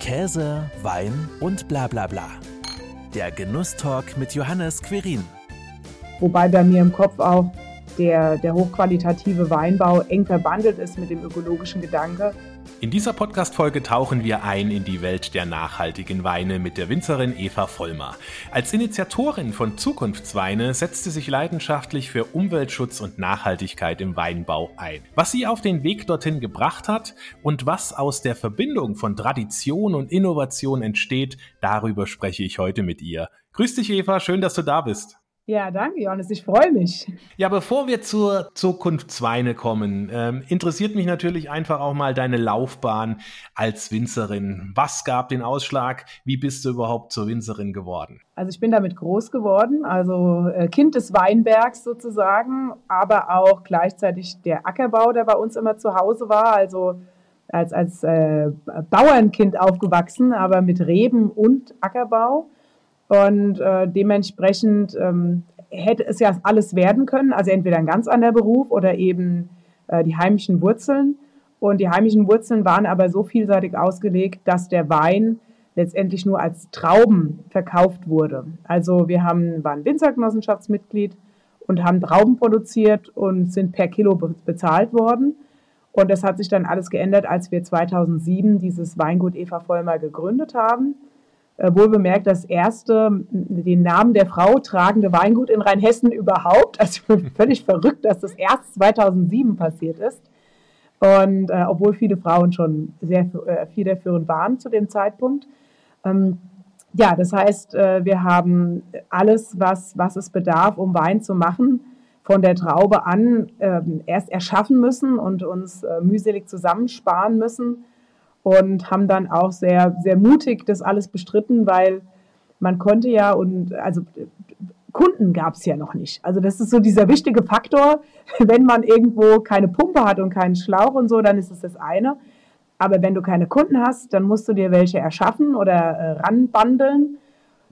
Käse, Wein und bla bla bla. Der Genusstalk mit Johannes Querin. Wobei bei mir im Kopf auch der, der hochqualitative Weinbau eng verbandelt ist mit dem ökologischen Gedanke. In dieser Podcast-Folge tauchen wir ein in die Welt der nachhaltigen Weine mit der Winzerin Eva Vollmer. Als Initiatorin von Zukunftsweine setzt sie sich leidenschaftlich für Umweltschutz und Nachhaltigkeit im Weinbau ein. Was sie auf den Weg dorthin gebracht hat und was aus der Verbindung von Tradition und Innovation entsteht, darüber spreche ich heute mit ihr. Grüß dich, Eva, schön, dass du da bist. Ja, danke, Johannes. Ich freue mich. Ja, bevor wir zur Zukunftsweine kommen, ähm, interessiert mich natürlich einfach auch mal deine Laufbahn als Winzerin. Was gab den Ausschlag? Wie bist du überhaupt zur Winzerin geworden? Also ich bin damit groß geworden, also äh, Kind des Weinbergs sozusagen, aber auch gleichzeitig der Ackerbau, der bei uns immer zu Hause war. Also als, als äh, Bauernkind aufgewachsen, aber mit Reben und Ackerbau. Und äh, dementsprechend ähm, hätte es ja alles werden können, also entweder ein ganz anderer Beruf oder eben äh, die heimischen Wurzeln. Und die heimischen Wurzeln waren aber so vielseitig ausgelegt, dass der Wein letztendlich nur als Trauben verkauft wurde. Also wir haben, waren Winzergenossenschaftsmitglied und haben Trauben produziert und sind per Kilo bezahlt worden. Und das hat sich dann alles geändert, als wir 2007 dieses Weingut Eva Vollmer gegründet haben äh, wohl bemerkt das erste, den Namen der Frau tragende Weingut in Rheinhessen überhaupt. Also völlig verrückt, dass das erst 2007 passiert ist. Und äh, obwohl viele Frauen schon sehr äh, federführend waren zu dem Zeitpunkt. Ähm, ja, das heißt, äh, wir haben alles, was, was es bedarf, um Wein zu machen, von der Traube an ähm, erst erschaffen müssen und uns äh, mühselig zusammensparen müssen und haben dann auch sehr, sehr mutig das alles bestritten, weil man konnte ja und also Kunden gab es ja noch nicht. Also das ist so dieser wichtige Faktor. Wenn man irgendwo keine Pumpe hat und keinen Schlauch und so, dann ist es das eine. Aber wenn du keine Kunden hast, dann musst du dir welche erschaffen oder äh, ranbandeln.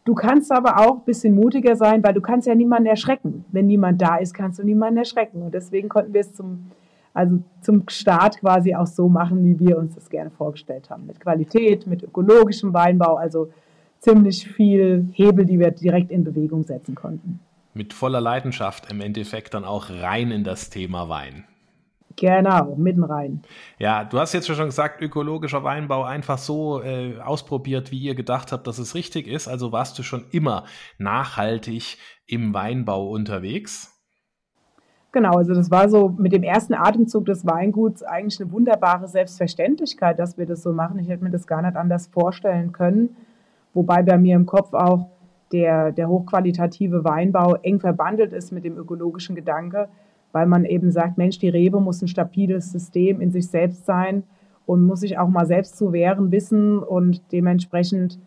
Du kannst aber auch ein bisschen mutiger sein, weil du kannst ja niemanden erschrecken. Wenn niemand da ist, kannst du niemanden erschrecken. Und deswegen konnten wir es zum also zum Start quasi auch so machen, wie wir uns das gerne vorgestellt haben. Mit Qualität, mit ökologischem Weinbau, also ziemlich viel Hebel, die wir direkt in Bewegung setzen konnten. Mit voller Leidenschaft im Endeffekt dann auch rein in das Thema Wein. Genau, mitten rein. Ja, du hast jetzt schon gesagt, ökologischer Weinbau einfach so äh, ausprobiert, wie ihr gedacht habt, dass es richtig ist. Also warst du schon immer nachhaltig im Weinbau unterwegs? Genau, also das war so mit dem ersten Atemzug des Weinguts eigentlich eine wunderbare Selbstverständlichkeit, dass wir das so machen. Ich hätte mir das gar nicht anders vorstellen können. Wobei bei mir im Kopf auch der, der hochqualitative Weinbau eng verbandelt ist mit dem ökologischen Gedanke, weil man eben sagt, Mensch, die Rebe muss ein stabiles System in sich selbst sein und muss sich auch mal selbst zu wehren wissen und dementsprechend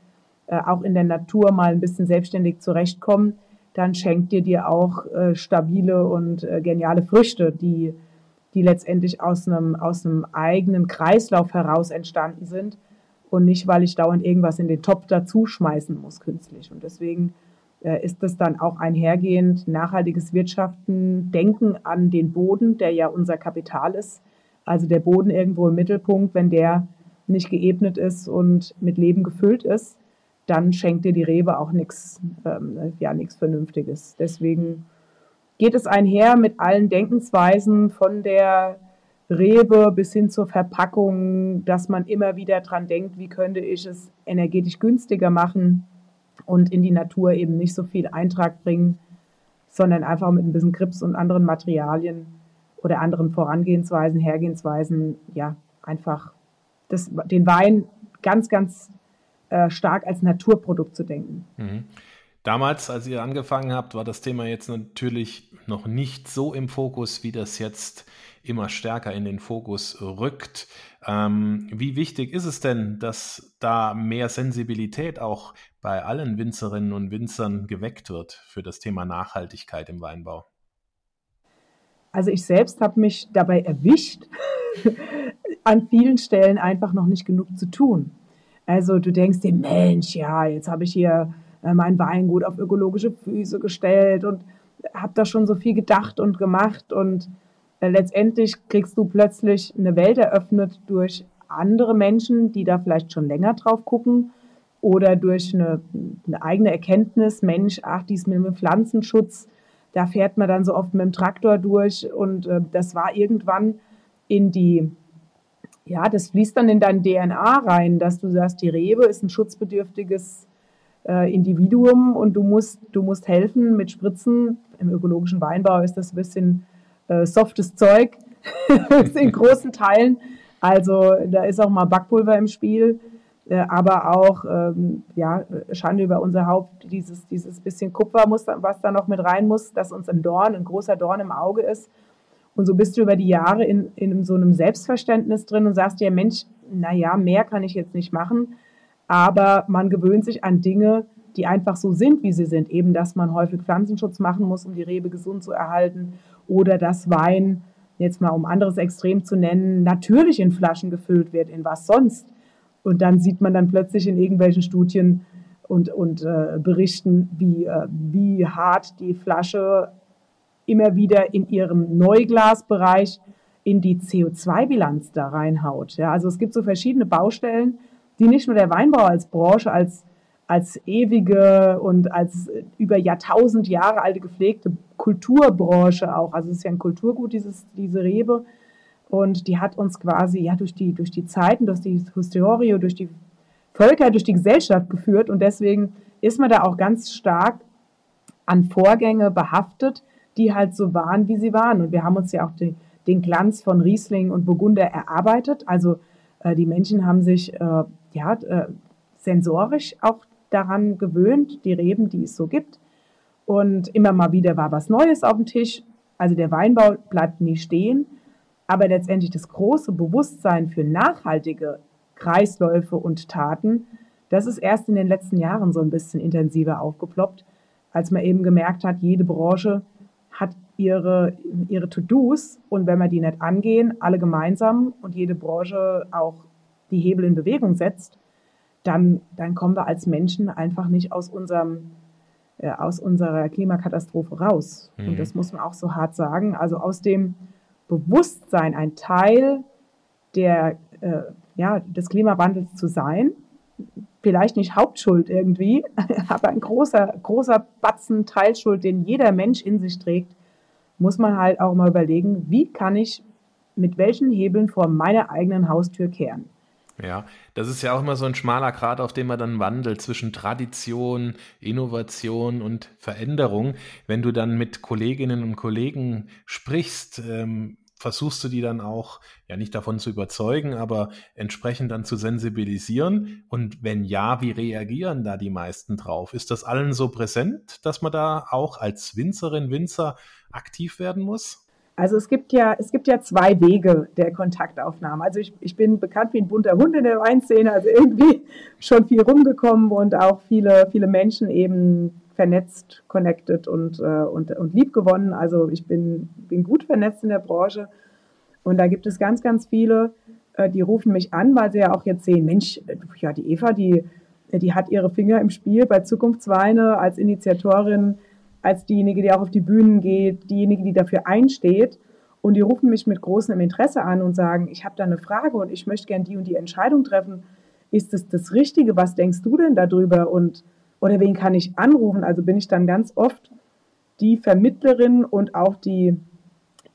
äh, auch in der Natur mal ein bisschen selbstständig zurechtkommen dann schenkt dir dir auch äh, stabile und äh, geniale Früchte, die, die letztendlich aus einem, aus einem eigenen Kreislauf heraus entstanden sind und nicht, weil ich dauernd irgendwas in den Topf dazu schmeißen muss künstlich. Und deswegen äh, ist es dann auch einhergehend nachhaltiges Wirtschaften, Denken an den Boden, der ja unser Kapital ist. Also der Boden irgendwo im Mittelpunkt, wenn der nicht geebnet ist und mit Leben gefüllt ist, dann schenkt dir die Rebe auch nichts, ähm, ja, nichts Vernünftiges. Deswegen geht es einher mit allen Denkensweisen von der Rebe bis hin zur Verpackung, dass man immer wieder dran denkt, wie könnte ich es energetisch günstiger machen und in die Natur eben nicht so viel Eintrag bringen, sondern einfach mit ein bisschen Grips und anderen Materialien oder anderen Vorangehensweisen, Hergehensweisen, ja, einfach das, den Wein ganz, ganz äh, stark als Naturprodukt zu denken. Mhm. Damals, als ihr angefangen habt, war das Thema jetzt natürlich noch nicht so im Fokus, wie das jetzt immer stärker in den Fokus rückt. Ähm, wie wichtig ist es denn, dass da mehr Sensibilität auch bei allen Winzerinnen und Winzern geweckt wird für das Thema Nachhaltigkeit im Weinbau? Also ich selbst habe mich dabei erwischt, an vielen Stellen einfach noch nicht genug zu tun. Also du denkst dir, Mensch, ja, jetzt habe ich hier äh, mein Weingut auf ökologische Füße gestellt und habe da schon so viel gedacht und gemacht und äh, letztendlich kriegst du plötzlich eine Welt eröffnet durch andere Menschen, die da vielleicht schon länger drauf gucken oder durch eine, eine eigene Erkenntnis, Mensch, ach, dies mit dem Pflanzenschutz, da fährt man dann so oft mit dem Traktor durch und äh, das war irgendwann in die, ja, das fließt dann in dein DNA rein, dass du sagst, die Rebe ist ein schutzbedürftiges äh, Individuum und du musst, du musst helfen mit Spritzen. Im ökologischen Weinbau ist das ein bisschen äh, softes Zeug in großen Teilen. Also da ist auch mal Backpulver im Spiel, äh, aber auch ähm, ja, Schande über unser Haupt, dieses, dieses bisschen Kupfer, muss, was da noch mit rein muss, dass uns ein Dorn, ein großer Dorn im Auge ist. Und so bist du über die Jahre in, in so einem Selbstverständnis drin und sagst dir, Mensch, naja, mehr kann ich jetzt nicht machen. Aber man gewöhnt sich an Dinge, die einfach so sind, wie sie sind. Eben, dass man häufig Pflanzenschutz machen muss, um die Rebe gesund zu erhalten. Oder dass Wein, jetzt mal um anderes Extrem zu nennen, natürlich in Flaschen gefüllt wird. In was sonst? Und dann sieht man dann plötzlich in irgendwelchen Studien und, und äh, Berichten, wie, äh, wie hart die Flasche immer wieder in ihrem Neuglasbereich in die CO2-Bilanz da reinhaut. Ja, also es gibt so verschiedene Baustellen, die nicht nur der Weinbau als Branche, als, als ewige und als über Jahrtausend Jahre alte gepflegte Kulturbranche auch, also es ist ja ein Kulturgut, dieses, diese Rebe, und die hat uns quasi ja durch die, durch die Zeiten, durch die Historie, durch die Völker, durch die Gesellschaft geführt. Und deswegen ist man da auch ganz stark an Vorgänge behaftet, die halt so waren, wie sie waren. Und wir haben uns ja auch die, den Glanz von Riesling und Burgunder erarbeitet. Also äh, die Menschen haben sich äh, ja, äh, sensorisch auch daran gewöhnt, die Reben, die es so gibt. Und immer mal wieder war was Neues auf dem Tisch. Also der Weinbau bleibt nie stehen. Aber letztendlich das große Bewusstsein für nachhaltige Kreisläufe und Taten, das ist erst in den letzten Jahren so ein bisschen intensiver aufgeploppt, als man eben gemerkt hat, jede Branche hat ihre, ihre To-Dos und wenn wir die nicht angehen, alle gemeinsam und jede Branche auch die Hebel in Bewegung setzt, dann, dann kommen wir als Menschen einfach nicht aus unserem äh, aus unserer Klimakatastrophe raus. Mhm. Und das muss man auch so hart sagen. Also aus dem Bewusstsein, ein Teil der, äh, ja, des Klimawandels zu sein, vielleicht nicht Hauptschuld irgendwie, aber ein großer, großer Batzen Teilschuld, den jeder Mensch in sich trägt, muss man halt auch mal überlegen, wie kann ich mit welchen Hebeln vor meiner eigenen Haustür kehren. Ja, das ist ja auch immer so ein schmaler Grat, auf dem man dann wandelt zwischen Tradition, Innovation und Veränderung. Wenn du dann mit Kolleginnen und Kollegen sprichst, ähm, versuchst du die dann auch, ja nicht davon zu überzeugen, aber entsprechend dann zu sensibilisieren? Und wenn ja, wie reagieren da die meisten drauf? Ist das allen so präsent, dass man da auch als Winzerin, Winzer aktiv werden muss? Also es gibt ja, es gibt ja zwei Wege der Kontaktaufnahme. Also ich, ich bin bekannt wie ein bunter Hund in der Weinszene, also irgendwie schon viel rumgekommen und auch viele, viele Menschen eben vernetzt, connected und, äh, und, und lieb gewonnen. Also ich bin, bin gut vernetzt in der Branche. Und da gibt es ganz, ganz viele, äh, die rufen mich an, weil sie ja auch jetzt sehen, Mensch, ja, die Eva, die, die hat ihre Finger im Spiel bei Zukunftsweine als Initiatorin, als diejenige, die auch auf die Bühnen geht, diejenige, die dafür einsteht. Und die rufen mich mit großem Interesse an und sagen, ich habe da eine Frage und ich möchte gern die und die Entscheidung treffen. Ist es das Richtige? Was denkst du denn darüber? Und oder wen kann ich anrufen? Also bin ich dann ganz oft die Vermittlerin und auch die,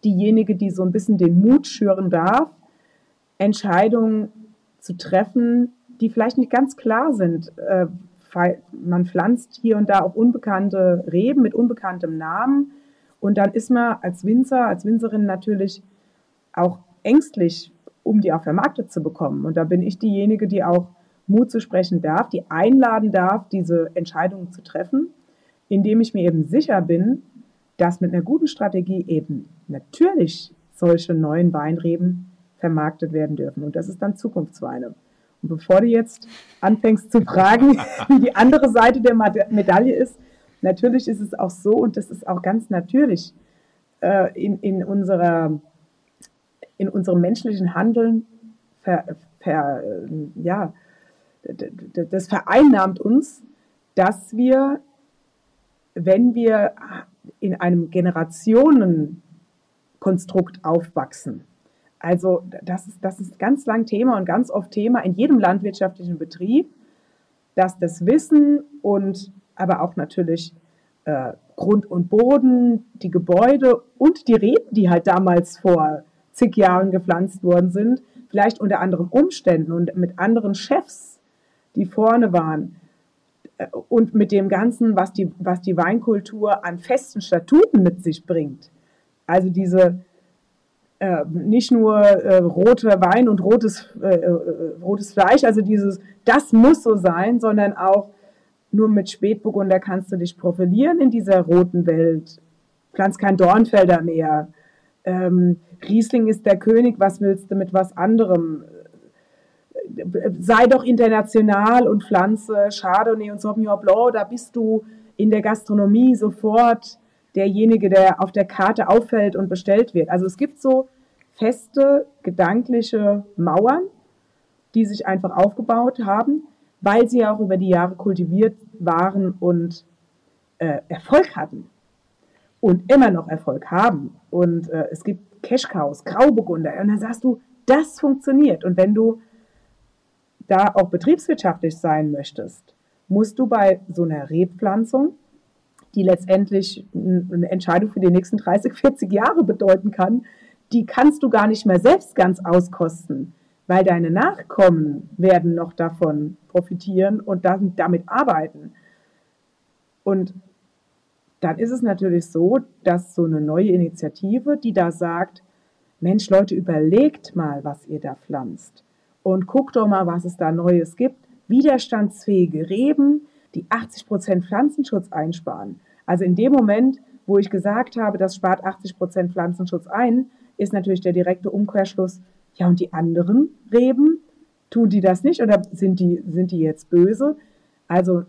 diejenige, die so ein bisschen den Mut schüren darf, Entscheidungen zu treffen, die vielleicht nicht ganz klar sind. Äh, man pflanzt hier und da auch unbekannte Reben mit unbekanntem Namen und dann ist man als Winzer, als Winzerin natürlich auch ängstlich, um die auch vermarktet zu bekommen. Und da bin ich diejenige, die auch Mut zu sprechen darf, die einladen darf, diese Entscheidungen zu treffen, indem ich mir eben sicher bin, dass mit einer guten Strategie eben natürlich solche neuen Weinreben vermarktet werden dürfen. Und das ist dann Zukunftsweine. Und bevor du jetzt anfängst zu fragen, wie die andere Seite der Medaille ist, natürlich ist es auch so, und das ist auch ganz natürlich äh, in, in, unserer, in unserem menschlichen Handeln ver, ver, ja, das vereinnahmt uns, dass wir, wenn wir in einem Generationenkonstrukt aufwachsen, Also das ist, das ist ganz lang Thema und ganz oft Thema in jedem landwirtschaftlichen Betrieb, dass das Wissen und aber auch natürlich äh, Grund und Boden, die Gebäude und die Reben, die halt damals vor zig Jahren gepflanzt worden sind, vielleicht unter anderen Umständen und mit anderen Chefs, die vorne waren, äh, und mit dem Ganzen, was die, was die Weinkultur an festen Statuten mit sich bringt. Also diese äh, nicht nur äh, roter Wein und rotes, äh, äh, rotes Fleisch, also dieses, das muss so sein, sondern auch nur mit Spätburgunder kannst du dich profilieren in dieser roten Welt. Pflanzt kein Dornfelder mehr. Ähm, Riesling ist der König, was willst du mit was anderem? Sei doch international und pflanze Chardonnay und Sauvignon Blanc, da bist du in der Gastronomie sofort derjenige, der auf der Karte auffällt und bestellt wird. Also es gibt so feste gedankliche Mauern, die sich einfach aufgebaut haben, weil sie auch über die Jahre kultiviert waren und äh, Erfolg hatten und immer noch Erfolg haben. Und äh, es gibt Cashcows, Grauburgunder. Und dann sagst du, das funktioniert. Und wenn du da auch betriebswirtschaftlich sein möchtest, musst du bei so einer Rebpflanzung, die letztendlich eine Entscheidung für die nächsten 30, 40 Jahre bedeuten kann, die kannst du gar nicht mehr selbst ganz auskosten, weil deine Nachkommen werden noch davon profitieren und damit arbeiten. Und dann ist es natürlich so, dass so eine neue Initiative, die da sagt, Mensch, Leute, überlegt mal, was ihr da pflanzt und guckt doch mal, was es da Neues gibt. Widerstandsfähige Reben, die 80 Prozent Pflanzenschutz einsparen. Also in dem Moment, wo ich gesagt habe, das spart 80 Prozent Pflanzenschutz ein, ist natürlich der direkte Umkehrschluss, ja, und die anderen Reben, tun die das nicht oder sind die, sind die jetzt böse? Also,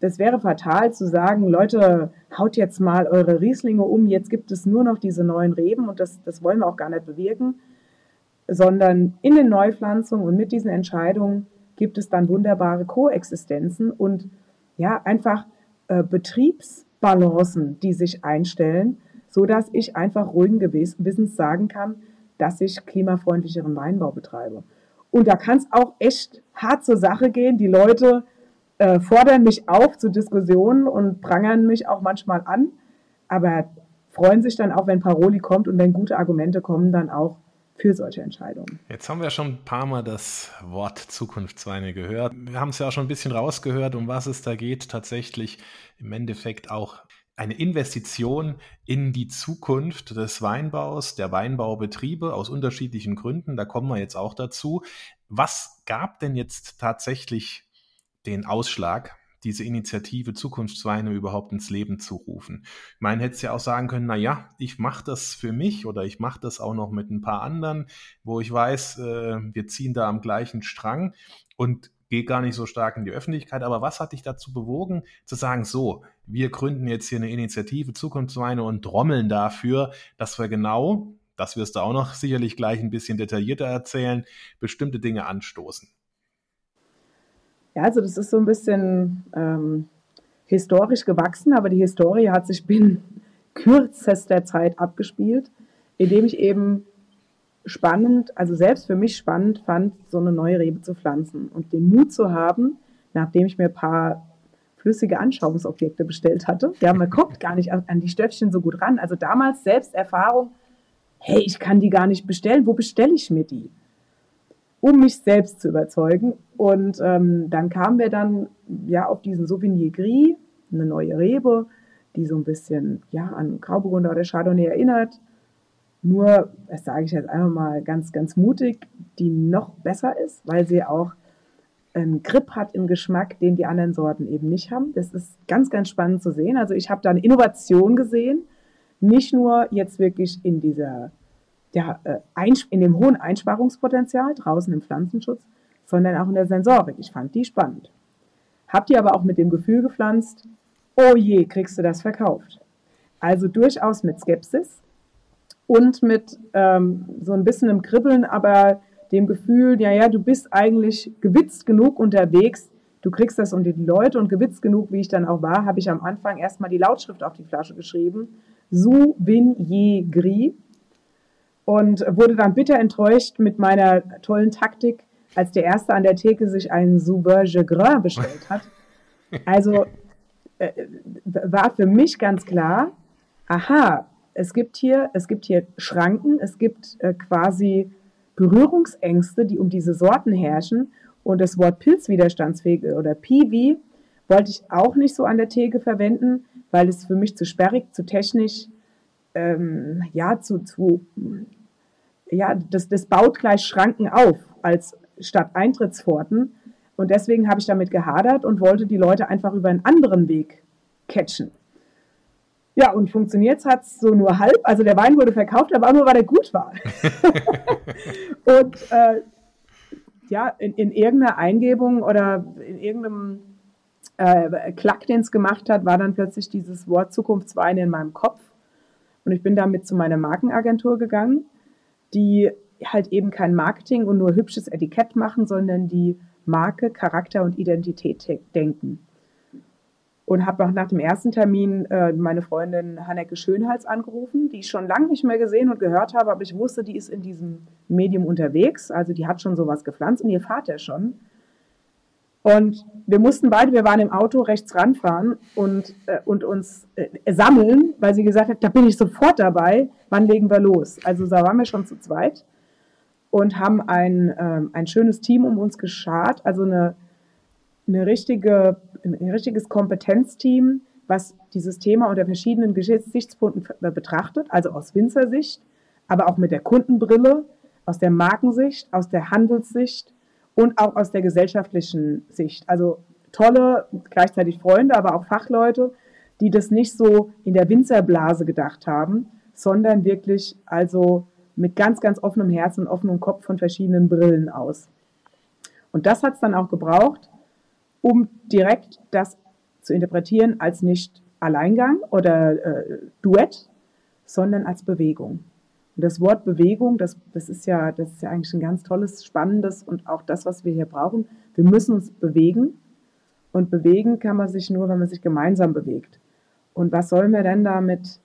das wäre fatal zu sagen, Leute, haut jetzt mal eure Rieslinge um, jetzt gibt es nur noch diese neuen Reben und das, das wollen wir auch gar nicht bewirken, sondern in den Neupflanzungen und mit diesen Entscheidungen gibt es dann wunderbare Koexistenzen und ja, einfach äh, Betriebsbalancen, die sich einstellen, so dass ich einfach ruhigen Gewissens sagen kann, dass ich klimafreundlicheren Weinbau betreibe. Und da kann es auch echt hart zur Sache gehen. Die Leute äh, fordern mich auf zu Diskussionen und prangern mich auch manchmal an, aber freuen sich dann auch, wenn Paroli kommt und wenn gute Argumente kommen, dann auch für solche Entscheidungen. Jetzt haben wir schon ein paar Mal das Wort Zukunftsweine gehört. Wir haben es ja auch schon ein bisschen rausgehört, um was es da geht. Tatsächlich im Endeffekt auch eine Investition in die Zukunft des Weinbaus, der Weinbaubetriebe aus unterschiedlichen Gründen. Da kommen wir jetzt auch dazu. Was gab denn jetzt tatsächlich den Ausschlag, diese Initiative Zukunftsweine überhaupt ins Leben zu rufen? Ich meine, hätte es ja auch sagen können, na ja, ich mache das für mich oder ich mache das auch noch mit ein paar anderen, wo ich weiß, äh, wir ziehen da am gleichen Strang und gehe gar nicht so stark in die Öffentlichkeit. Aber was hat dich dazu bewogen, zu sagen, so, wir gründen jetzt hier eine Initiative Zukunftsweine und trommeln dafür, dass wir genau, das wirst du auch noch sicherlich gleich ein bisschen detaillierter erzählen, bestimmte Dinge anstoßen? Ja, also das ist so ein bisschen ähm, historisch gewachsen, aber die Historie hat sich binnen kürzester Zeit abgespielt, indem ich eben spannend, also selbst für mich spannend fand, so eine neue Rebe zu pflanzen und den Mut zu haben, nachdem ich mir ein paar flüssige Anschauungsobjekte bestellt hatte. Ja, man kommt gar nicht an die Stöffchen so gut ran. Also damals Selbsterfahrung, hey, ich kann die gar nicht bestellen, wo bestelle ich mir die? Um mich selbst zu überzeugen. Und ähm, dann kamen wir dann ja auf diesen Souvenir Gris, eine neue Rebe, die so ein bisschen ja, an Grauburgunder oder Chardonnay erinnert nur, das sage ich jetzt einfach mal ganz, ganz mutig, die noch besser ist, weil sie auch einen Grip hat im Geschmack, den die anderen Sorten eben nicht haben. Das ist ganz, ganz spannend zu sehen. Also ich habe da eine Innovation gesehen, nicht nur jetzt wirklich in dieser, ja, äh, in dem hohen Einsparungspotenzial draußen im Pflanzenschutz, sondern auch in der Sensorik. Ich fand die spannend. Habt ihr aber auch mit dem Gefühl gepflanzt, oh je, kriegst du das verkauft. Also durchaus mit Skepsis, und mit ähm, so ein bisschen im Kribbeln, aber dem Gefühl, ja, ja, du bist eigentlich gewitzt genug unterwegs, du kriegst das unter die Leute und gewitzt genug, wie ich dann auch war, habe ich am Anfang erstmal die Lautschrift auf die Flasche geschrieben, Souvenir Gris. Und wurde dann bitter enttäuscht mit meiner tollen Taktik, als der Erste an der Theke sich einen Sauvage Gras bestellt hat. Also äh, war für mich ganz klar, aha, es gibt hier, es gibt hier Schranken, es gibt äh, quasi Berührungsängste, die um diese Sorten herrschen. Und das Wort pilzwiderstandsfähig oder PV wollte ich auch nicht so an der Theke verwenden, weil es für mich zu sperrig, zu technisch, ähm, ja, zu, zu, ja, das, das baut gleich Schranken auf als statt Eintrittspforten. Und deswegen habe ich damit gehadert und wollte die Leute einfach über einen anderen Weg catchen. Ja, und funktioniert hat es so nur halb. Also der Wein wurde verkauft, aber auch nur, weil er gut war. und äh, ja, in, in, irgendeiner Eingebung oder in irgendeinem äh, Klack, den es gemacht hat, war dann plötzlich dieses Wort Zukunftswein in meinem Kopf. Und ich bin damit zu meiner Markenagentur gegangen, die halt eben kein Marketing und nur hübsches Etikett machen, sondern die Marke, Charakter und Identität denken und habe auch nach dem ersten Termin äh, meine Freundin Hanneke Schönhals angerufen, die ich schon lange nicht mehr gesehen und gehört habe, aber ich wusste, die ist in diesem Medium unterwegs, also die hat schon sowas gepflanzt und ihr Vater schon. Und wir mussten beide, wir waren im Auto rechts ranfahren und, äh, und uns äh, sammeln, weil sie gesagt hat, da bin ich sofort dabei, wann legen wir los? Also da waren wir schon zu zweit und haben ein, ähm, ein schönes Team um uns geschart, also eine, eine richtige ein richtiges Kompetenzteam, was dieses Thema unter verschiedenen Gesichtspunkten betrachtet, also aus Winzersicht, aber auch mit der Kundenbrille, aus der Markensicht, aus der Handelssicht und auch aus der gesellschaftlichen Sicht. Also tolle, gleichzeitig Freunde, aber auch Fachleute, die das nicht so in der Winzerblase gedacht haben, sondern wirklich also mit ganz, ganz offenem Herzen und offenem Kopf von verschiedenen Brillen aus. Und das hat es dann auch gebraucht, um direkt das zu interpretieren als nicht Alleingang oder äh, Duett, sondern als Bewegung. Und das Wort Bewegung, das, das, ist ja, das ist ja eigentlich ein ganz tolles, spannendes und auch das, was wir hier brauchen. Wir müssen uns bewegen und bewegen kann man sich nur, wenn man sich gemeinsam bewegt. Und was sollen wir denn da mit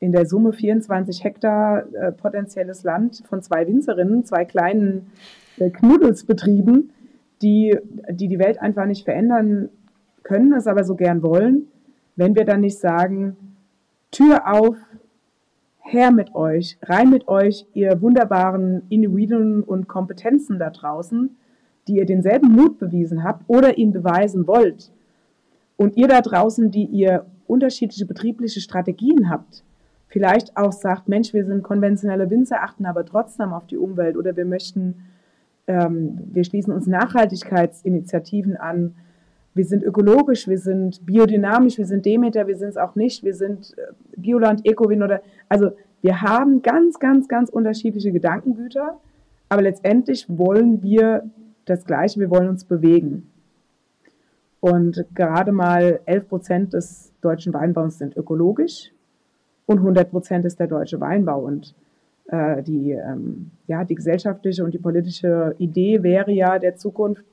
in der Summe 24 Hektar äh, potenzielles Land von zwei Winzerinnen, zwei kleinen äh, Knuddelsbetrieben, die, die die Welt einfach nicht verändern können, es aber so gern wollen, wenn wir dann nicht sagen, Tür auf, her mit euch, rein mit euch, ihr wunderbaren Individuen und Kompetenzen da draußen, die ihr denselben Mut bewiesen habt oder ihn beweisen wollt. Und ihr da draußen, die ihr unterschiedliche betriebliche Strategien habt, vielleicht auch sagt, Mensch, wir sind konventionelle Winzer, achten aber trotzdem auf die Umwelt oder wir möchten ähm, wir schließen uns Nachhaltigkeitsinitiativen an. Wir sind ökologisch, wir sind biodynamisch, wir sind Demeter, wir sind es auch nicht, wir sind äh, Bioland, Ecowin oder, also wir haben ganz, ganz, ganz unterschiedliche Gedankengüter, aber letztendlich wollen wir das Gleiche, wir wollen uns bewegen. Und gerade mal 11 Prozent des deutschen Weinbaus sind ökologisch und 100 Prozent ist der deutsche Weinbau. Und äh, die, ähm, ja, die gesellschaftliche und die politische Idee wäre ja der Zukunft,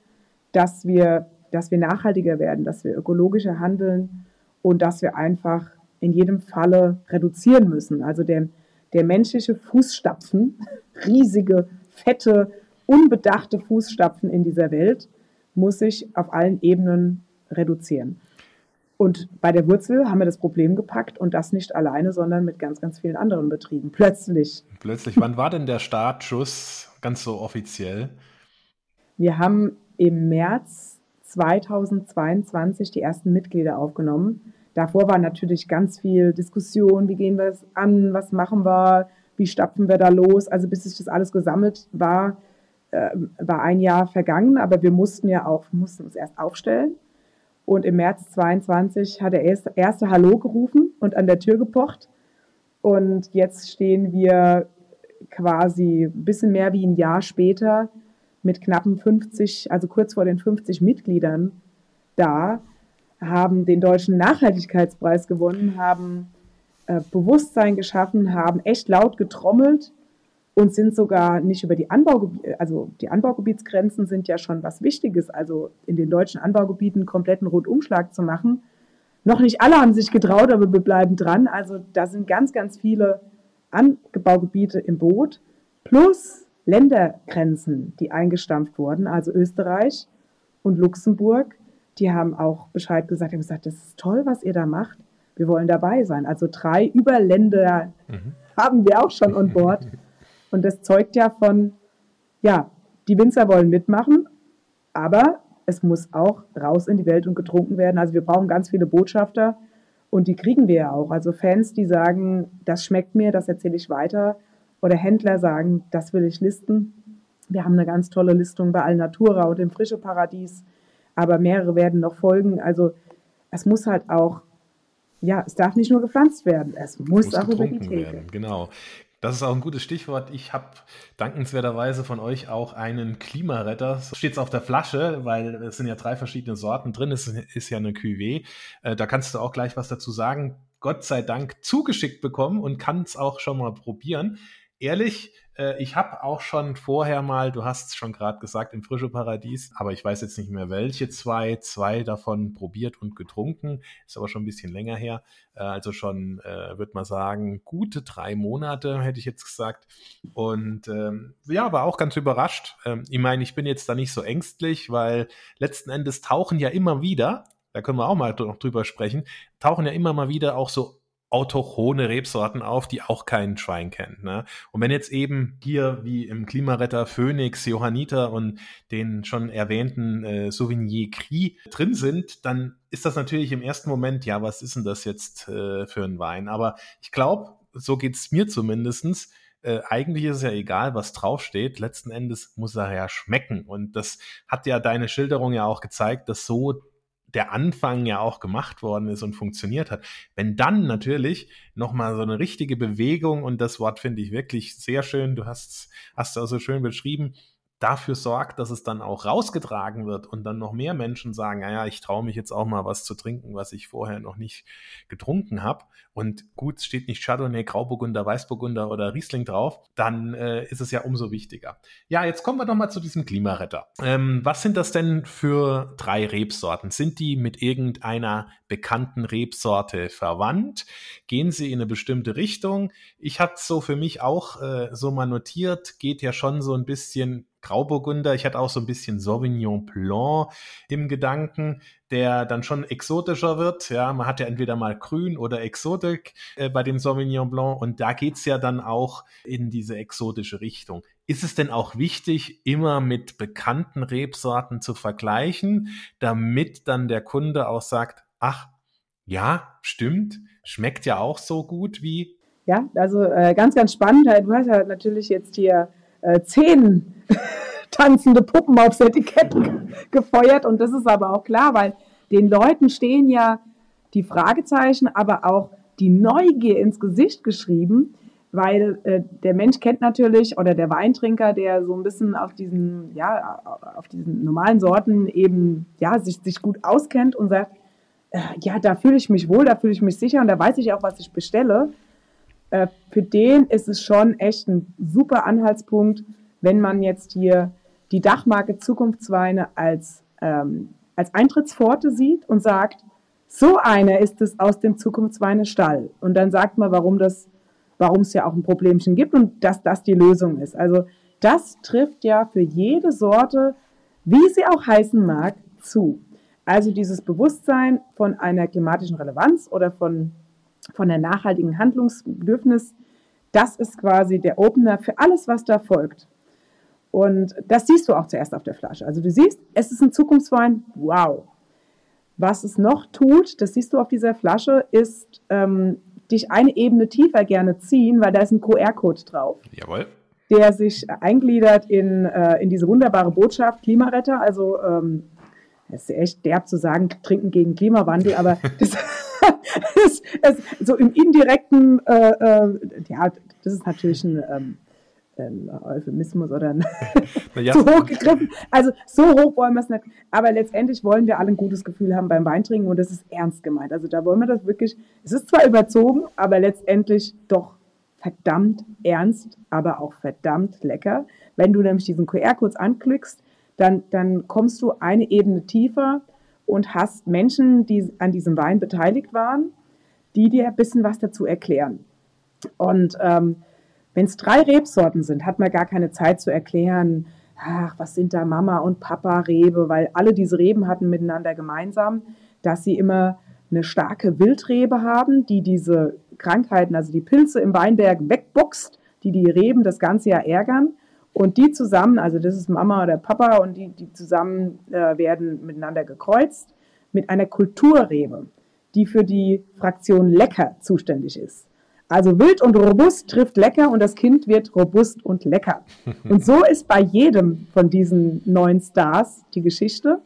dass wir, dass wir nachhaltiger werden, dass wir ökologischer handeln und dass wir einfach in jedem Falle reduzieren müssen. Also der, der menschliche Fußstapfen, riesige, fette, unbedachte Fußstapfen in dieser Welt, muss sich auf allen Ebenen reduzieren. Und bei der Wurzel haben wir das Problem gepackt und das nicht alleine, sondern mit ganz, ganz vielen anderen Betrieben. Plötzlich. Plötzlich. Wann war denn der Startschuss ganz so offiziell? Wir haben im März 2022 die ersten Mitglieder aufgenommen. Davor war natürlich ganz viel Diskussion, wie gehen wir es an, was machen wir, wie stapfen wir da los. Also bis sich das alles gesammelt war, äh, war ein Jahr vergangen, aber wir mussten ja auch, mussten uns erst aufstellen. Und im März 22 hat er erst erste Hallo gerufen und an der Tür gepocht. Und jetzt stehen wir quasi ein bisschen mehr wie ein Jahr später mit knappen 50, also kurz vor den 50 Mitgliedern da, haben den deutschen Nachhaltigkeitspreis gewonnen, haben äh, Bewusstsein geschaffen, haben echt laut getrommelt und sind sogar nicht über die Anbaugebiete, also die Anbaugebietsgrenzen sind ja schon was Wichtiges, also in den deutschen Anbaugebieten kompletten Rundumschlag zu machen. Noch nicht alle haben sich getraut, aber wir bleiben dran. Also da sind ganz, ganz viele Anbaugebiete im Boot. plus Ländergrenzen, die eingestampft wurden, also Österreich und Luxemburg, die haben auch Bescheid gesagt, haben gesagt, das ist toll, was ihr da macht. Wir wollen dabei sein. Also drei Überländer mhm. haben wir auch schon an Bord. Und das zeugt ja von, ja, die Winzer wollen mitmachen, aber es muss auch raus in die Welt und getrunken werden. Also wir brauchen ganz viele Botschafter und die kriegen wir ja auch. Also Fans, die sagen, das schmeckt mir, das erzähle ich weiter. Oder Händler sagen, das will ich listen. Wir haben eine ganz tolle Listung bei Alnatura und im Frische Paradies, aber mehrere werden noch folgen. Also es muss halt auch, ja, es darf nicht nur gepflanzt werden, es muss, muss auch über die Theke. Werden. Genau. Das ist auch ein gutes Stichwort. Ich habe dankenswerterweise von euch auch einen Klimaretter. So steht es auf der Flasche, weil es sind ja drei verschiedene Sorten drin. Es ist ja eine Cuvée. Äh, da kannst du auch gleich was dazu sagen. Gott sei Dank zugeschickt bekommen und kann es auch schon mal probieren. Ehrlich, äh, ich habe auch schon vorher mal, du hast es schon gerade gesagt, im Frische Paradies, aber ich weiß jetzt nicht mehr welche zwei, zwei davon probiert und getrunken, ist aber schon ein bisschen länger her, äh, also schon, äh, würde man sagen, gute drei Monate, hätte ich jetzt gesagt. Und ähm, ja, war auch ganz überrascht. Ähm, ich meine, ich bin jetzt da nicht so ängstlich, weil letzten Endes tauchen ja immer wieder, da können wir auch mal noch drüber sprechen, tauchen ja immer mal wieder auch so autochone Rebsorten auf, die auch kein Schwein kennt. Ne? Und wenn jetzt eben hier wie im Klimaretter Phoenix, Johanniter und den schon erwähnten äh, Sauvigny Cri drin sind, dann ist das natürlich im ersten Moment, ja, was ist denn das jetzt äh, für ein Wein? Aber ich glaube, so geht's mir zumindestens. Äh, eigentlich ist es ja egal, was draufsteht. Letzten Endes muss er ja schmecken. Und das hat ja deine Schilderung ja auch gezeigt, dass so der Anfang ja auch gemacht worden ist und funktioniert hat. Wenn dann natürlich nochmal so eine richtige Bewegung, und das Wort finde ich wirklich sehr schön, du hast es auch so schön beschrieben, dafür sorgt, dass es dann auch rausgetragen wird und dann noch mehr Menschen sagen, naja, ich traue mich jetzt auch mal was zu trinken, was ich vorher noch nicht getrunken habe. Und gut, steht nicht Chardonnay, Grauburgunder, Weißburgunder oder Riesling drauf, dann äh, ist es ja umso wichtiger. Ja, jetzt kommen wir doch mal zu diesem Klimaretter. Ähm, was sind das denn für drei Rebsorten? Sind die mit irgendeiner bekannten Rebsorte verwandt? Gehen sie in eine bestimmte Richtung? Ich hatte so für mich auch äh, so mal notiert, geht ja schon so ein bisschen Grauburgunder. Ich hatte auch so ein bisschen Sauvignon Blanc im Gedanken, der dann schon exotischer wird. Ja, man hat ja entweder mal Grün oder Exotik äh, bei dem Sauvignon Blanc und da geht's ja dann auch in diese exotische Richtung. Ist es denn auch wichtig, immer mit bekannten Rebsorten zu vergleichen, damit dann der Kunde auch sagt, ach, ja, stimmt, schmeckt ja auch so gut wie. Ja, also äh, ganz, ganz spannend. Du hast ja natürlich jetzt hier äh, zehn tanzende Puppen aufs Etikett gefeuert. Und das ist aber auch klar, weil den Leuten stehen ja die Fragezeichen, aber auch die Neugier ins Gesicht geschrieben, weil äh, der Mensch kennt natürlich oder der Weintrinker, der so ein bisschen auf diesen ja auf diesen normalen Sorten eben ja sich sich gut auskennt und sagt äh, ja da fühle ich mich wohl, da fühle ich mich sicher und da weiß ich auch was ich bestelle. Äh, für den ist es schon echt ein super Anhaltspunkt, wenn man jetzt hier die Dachmarke Zukunftsweine als, ähm, als Eintrittspforte sieht und sagt, so einer ist es aus dem Zukunftsweine-Stall. Und dann sagt man, warum das, warum es ja auch ein Problemchen gibt und dass das die Lösung ist. Also das trifft ja für jede Sorte, wie sie auch heißen mag, zu. Also dieses Bewusstsein von einer klimatischen Relevanz oder von, von der nachhaltigen Handlungsbedürfnis, das ist quasi der Opener für alles, was da folgt. Und das siehst du auch zuerst auf der Flasche. Also du siehst, es ist ein Zukunftswein, wow. Was es noch tut, das siehst du auf dieser Flasche, ist ähm, dich eine Ebene tiefer gerne ziehen, weil da ist ein QR-Code drauf. Jawohl. Der sich eingliedert in, äh, in diese wunderbare Botschaft Klimaretter. Also ähm, es ist echt derb zu sagen, trinken gegen Klimawandel, aber das, ist, ist so im indirekten, äh, äh, ja, das ist natürlich ein ähm, ein Euphemismus oder ein ja. zu hoch gegriffen. Also so hoch wollen wir es nicht. Aber letztendlich wollen wir alle ein gutes Gefühl haben beim Weintrinken und das ist ernst gemeint. Also da wollen wir das wirklich, es ist zwar überzogen, aber letztendlich doch verdammt ernst, aber auch verdammt lecker. Wenn du nämlich diesen QR-Code anklickst, dann, dann kommst du eine Ebene tiefer und hast Menschen, die an diesem Wein beteiligt waren, die dir ein bisschen was dazu erklären. Und ähm, Wenn es drei Rebsorten sind, hat man gar keine Zeit zu erklären, ach, was sind da Mama und Papa Rebe, weil alle diese Reben hatten miteinander gemeinsam, dass sie immer eine starke Wildrebe haben, die diese Krankheiten, also die Pilze im Weinberg wegboxt, die die Reben das ganze Jahr ärgern. Und die zusammen, also das ist Mama oder Papa, und die, die zusammen äh, werden miteinander gekreuzt mit einer Kulturrebe, die für die Fraktion Lecker zuständig ist. Also wild und robust trifft lecker und das Kind wird robust und lecker. Und so ist bei jedem von diesen neuen Stars die Geschichte.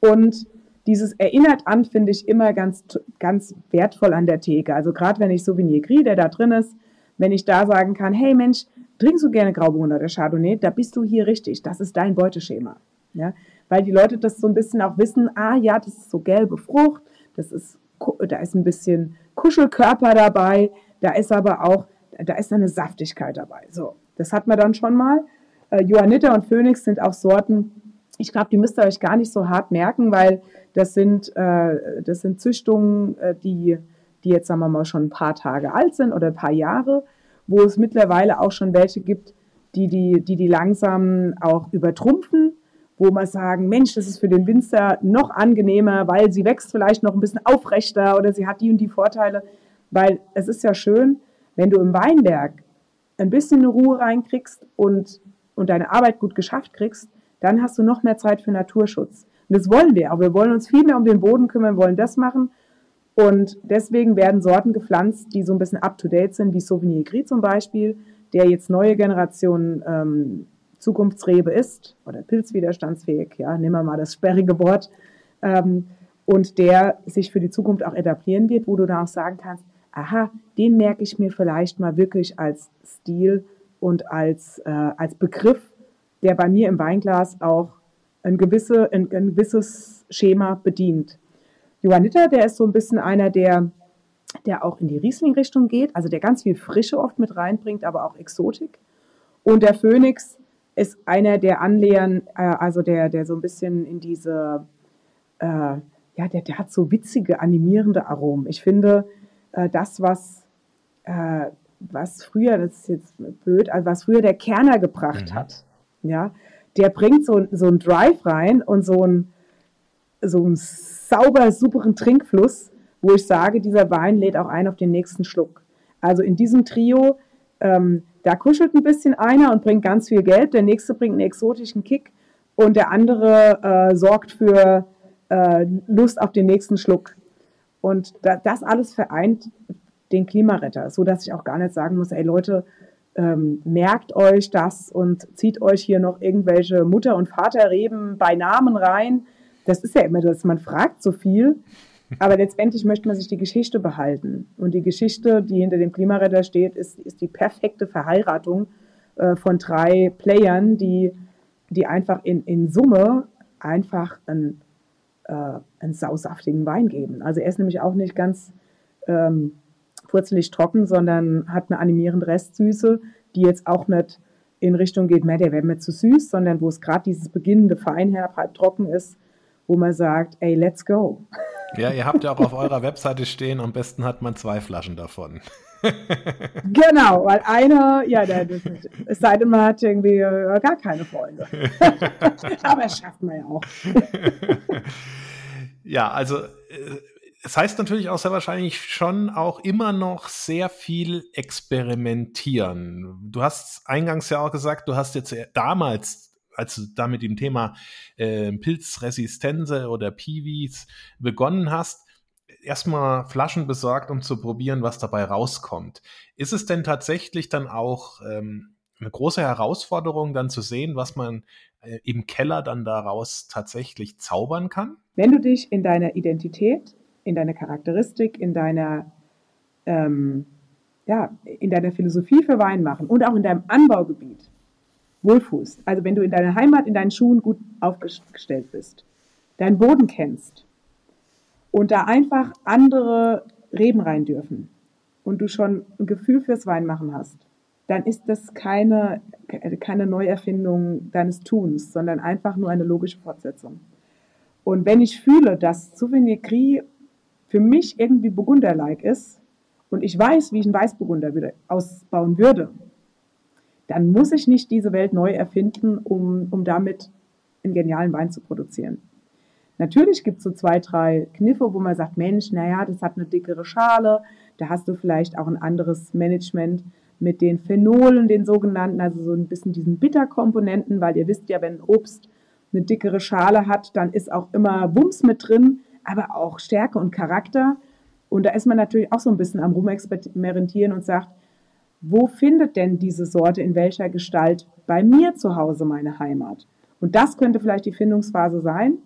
Und dieses erinnert an, finde ich immer ganz, ganz wertvoll an der Theke. Also gerade wenn ich Souvenir Gris, der da drin ist, wenn ich da sagen kann, hey Mensch, trinkst du gerne Grauburgunder oder Chardonnay, da bist du hier richtig. Das ist dein Beuteschema. Ja? Weil die Leute das so ein bisschen auch wissen, ah ja, das ist so gelbe Frucht, das ist, da ist ein bisschen Kuschelkörper dabei, da ist aber auch, da ist eine Saftigkeit dabei. So, das hat man dann schon mal. Äh, Johanniter und Phoenix sind auch Sorten, ich glaube, die müsst ihr euch gar nicht so hart merken, weil das sind, äh, das sind Züchtungen, äh, die, die jetzt, sagen wir mal, schon ein paar Tage alt sind oder ein paar Jahre, wo es mittlerweile auch schon welche gibt, die die, die, die langsam auch übertrumpfen, wo man sagen, Mensch, das ist für den Winzer noch angenehmer, weil sie wächst vielleicht noch ein bisschen aufrechter oder sie hat die und die Vorteile. Weil es ist ja schön, wenn du im Weinberg ein bisschen Ruhe reinkriegst und, und deine Arbeit gut geschafft kriegst, dann hast du noch mehr Zeit für Naturschutz. Und das wollen wir, aber wir wollen uns viel mehr um den Boden kümmern, wollen das machen. Und deswegen werden Sorten gepflanzt, die so ein bisschen up-to-date sind, wie Sauvigny Gris zum Beispiel, der jetzt neue Generation ähm, Zukunftsrebe ist oder pilzwiderstandsfähig, ja, nehmen wir mal das sperrige Wort, ähm, und der sich für die Zukunft auch etablieren wird, wo du dann auch sagen kannst, aha, den merke ich mir vielleicht mal wirklich als Stil und als, äh, als Begriff, der bei mir im Weinglas auch ein, gewisse, ein, ein gewisses Schema bedient. Johanniter, der ist so ein bisschen einer, der, der auch in die Riesling-Richtung geht, also der ganz viel Frische oft mit reinbringt, aber auch Exotik. Und der Phoenix ist einer der Anlehren, äh, also der, der so ein bisschen in diese, äh, ja, der, der hat so witzige, animierende Aromen. Ich finde, äh, das, was, äh, was früher, das ist jetzt blöd, also was früher der Kerner gebracht mhm. hat, ja, der bringt so, so einen Drive rein und so einen, so einen sauber, superen Trinkfluss, wo ich sage, dieser Wein lädt auch ein auf den nächsten Schluck. Also in diesem Trio, ähm, da kuschelt ein bisschen einer und bringt ganz viel Geld, der nächste bringt einen exotischen Kick und der andere äh, sorgt für äh, Lust auf den nächsten Schluck. Und da, das alles vereint den Klimaretter, so dass ich auch gar nicht sagen muss, ey Leute, ähm, merkt euch das und zieht euch hier noch irgendwelche Mutter- und Vaterreben bei Namen rein. Das ist ja immer das, man fragt so viel, aber letztendlich möchte man sich die Geschichte behalten. Und die Geschichte, die hinter dem Klimaretter steht, ist, ist die perfekte Verheiratung äh, von drei Playern, die, die einfach in, in Summe einfach einen, äh, einen sausaftigen Wein geben. Also er ist nämlich auch nicht ganz ähm, purzelig trocken, sondern hat eine animierende Restsüße, die jetzt auch nicht in Richtung geht, mehr, der wäre mir zu süß, sondern wo es gerade dieses beginnende Feinherb, halb trocken ist, wo man sagt, ey, let's go. Ja, ihr habt ja auch auf eurer Webseite stehen, am besten hat man zwei Flaschen davon. genau, weil eine, ja, der, das, es sei denn, man hat irgendwie äh, gar keine Freunde. Aber das schafft man ja auch. ja, also äh, es heißt natürlich auch sehr wahrscheinlich schon auch immer noch sehr viel experimentieren. Du hast eingangs ja auch gesagt, du hast jetzt damals, als du da mit dem Thema äh, Pilzresistenze oder Piwis begonnen hast, erstmal Flaschen besorgt, um zu probieren, was dabei rauskommt. Ist es denn tatsächlich dann auch ähm, eine große Herausforderung, dann zu sehen, was man äh, im Keller dann daraus tatsächlich zaubern kann? Wenn du dich in deiner Identität in deiner Charakteristik, in deiner, ähm, ja, in deiner Philosophie für Wein machen und auch in deinem Anbaugebiet wohlfußt. Also wenn du in deiner Heimat, in deinen Schuhen gut aufgestellt bist, deinen Boden kennst und da einfach andere Reben rein dürfen und du schon ein Gefühl fürs Weinmachen hast, dann ist das keine, keine Neuerfindung deines Tuns, sondern einfach nur eine logische Fortsetzung. Und wenn ich fühle, dass Souvenir Gris für mich irgendwie Burgunder-like ist und ich weiß, wie ich einen Weißburgunder ausbauen würde, dann muss ich nicht diese Welt neu erfinden, um, um damit einen genialen Wein zu produzieren. Natürlich gibt es so zwei, drei Kniffe, wo man sagt, Mensch, naja, das hat eine dickere Schale, da hast du vielleicht auch ein anderes Management mit den Phenolen, den sogenannten, also so ein bisschen diesen Bitterkomponenten, weil ihr wisst ja, wenn Obst eine dickere Schale hat, dann ist auch immer Wumms mit drin, aber auch Stärke und Charakter. Und da ist man natürlich auch so ein bisschen am Rumexperimentieren und sagt, wo findet denn diese Sorte in welcher Gestalt bei mir zu Hause meine Heimat? Und das könnte vielleicht die Findungsphase sein,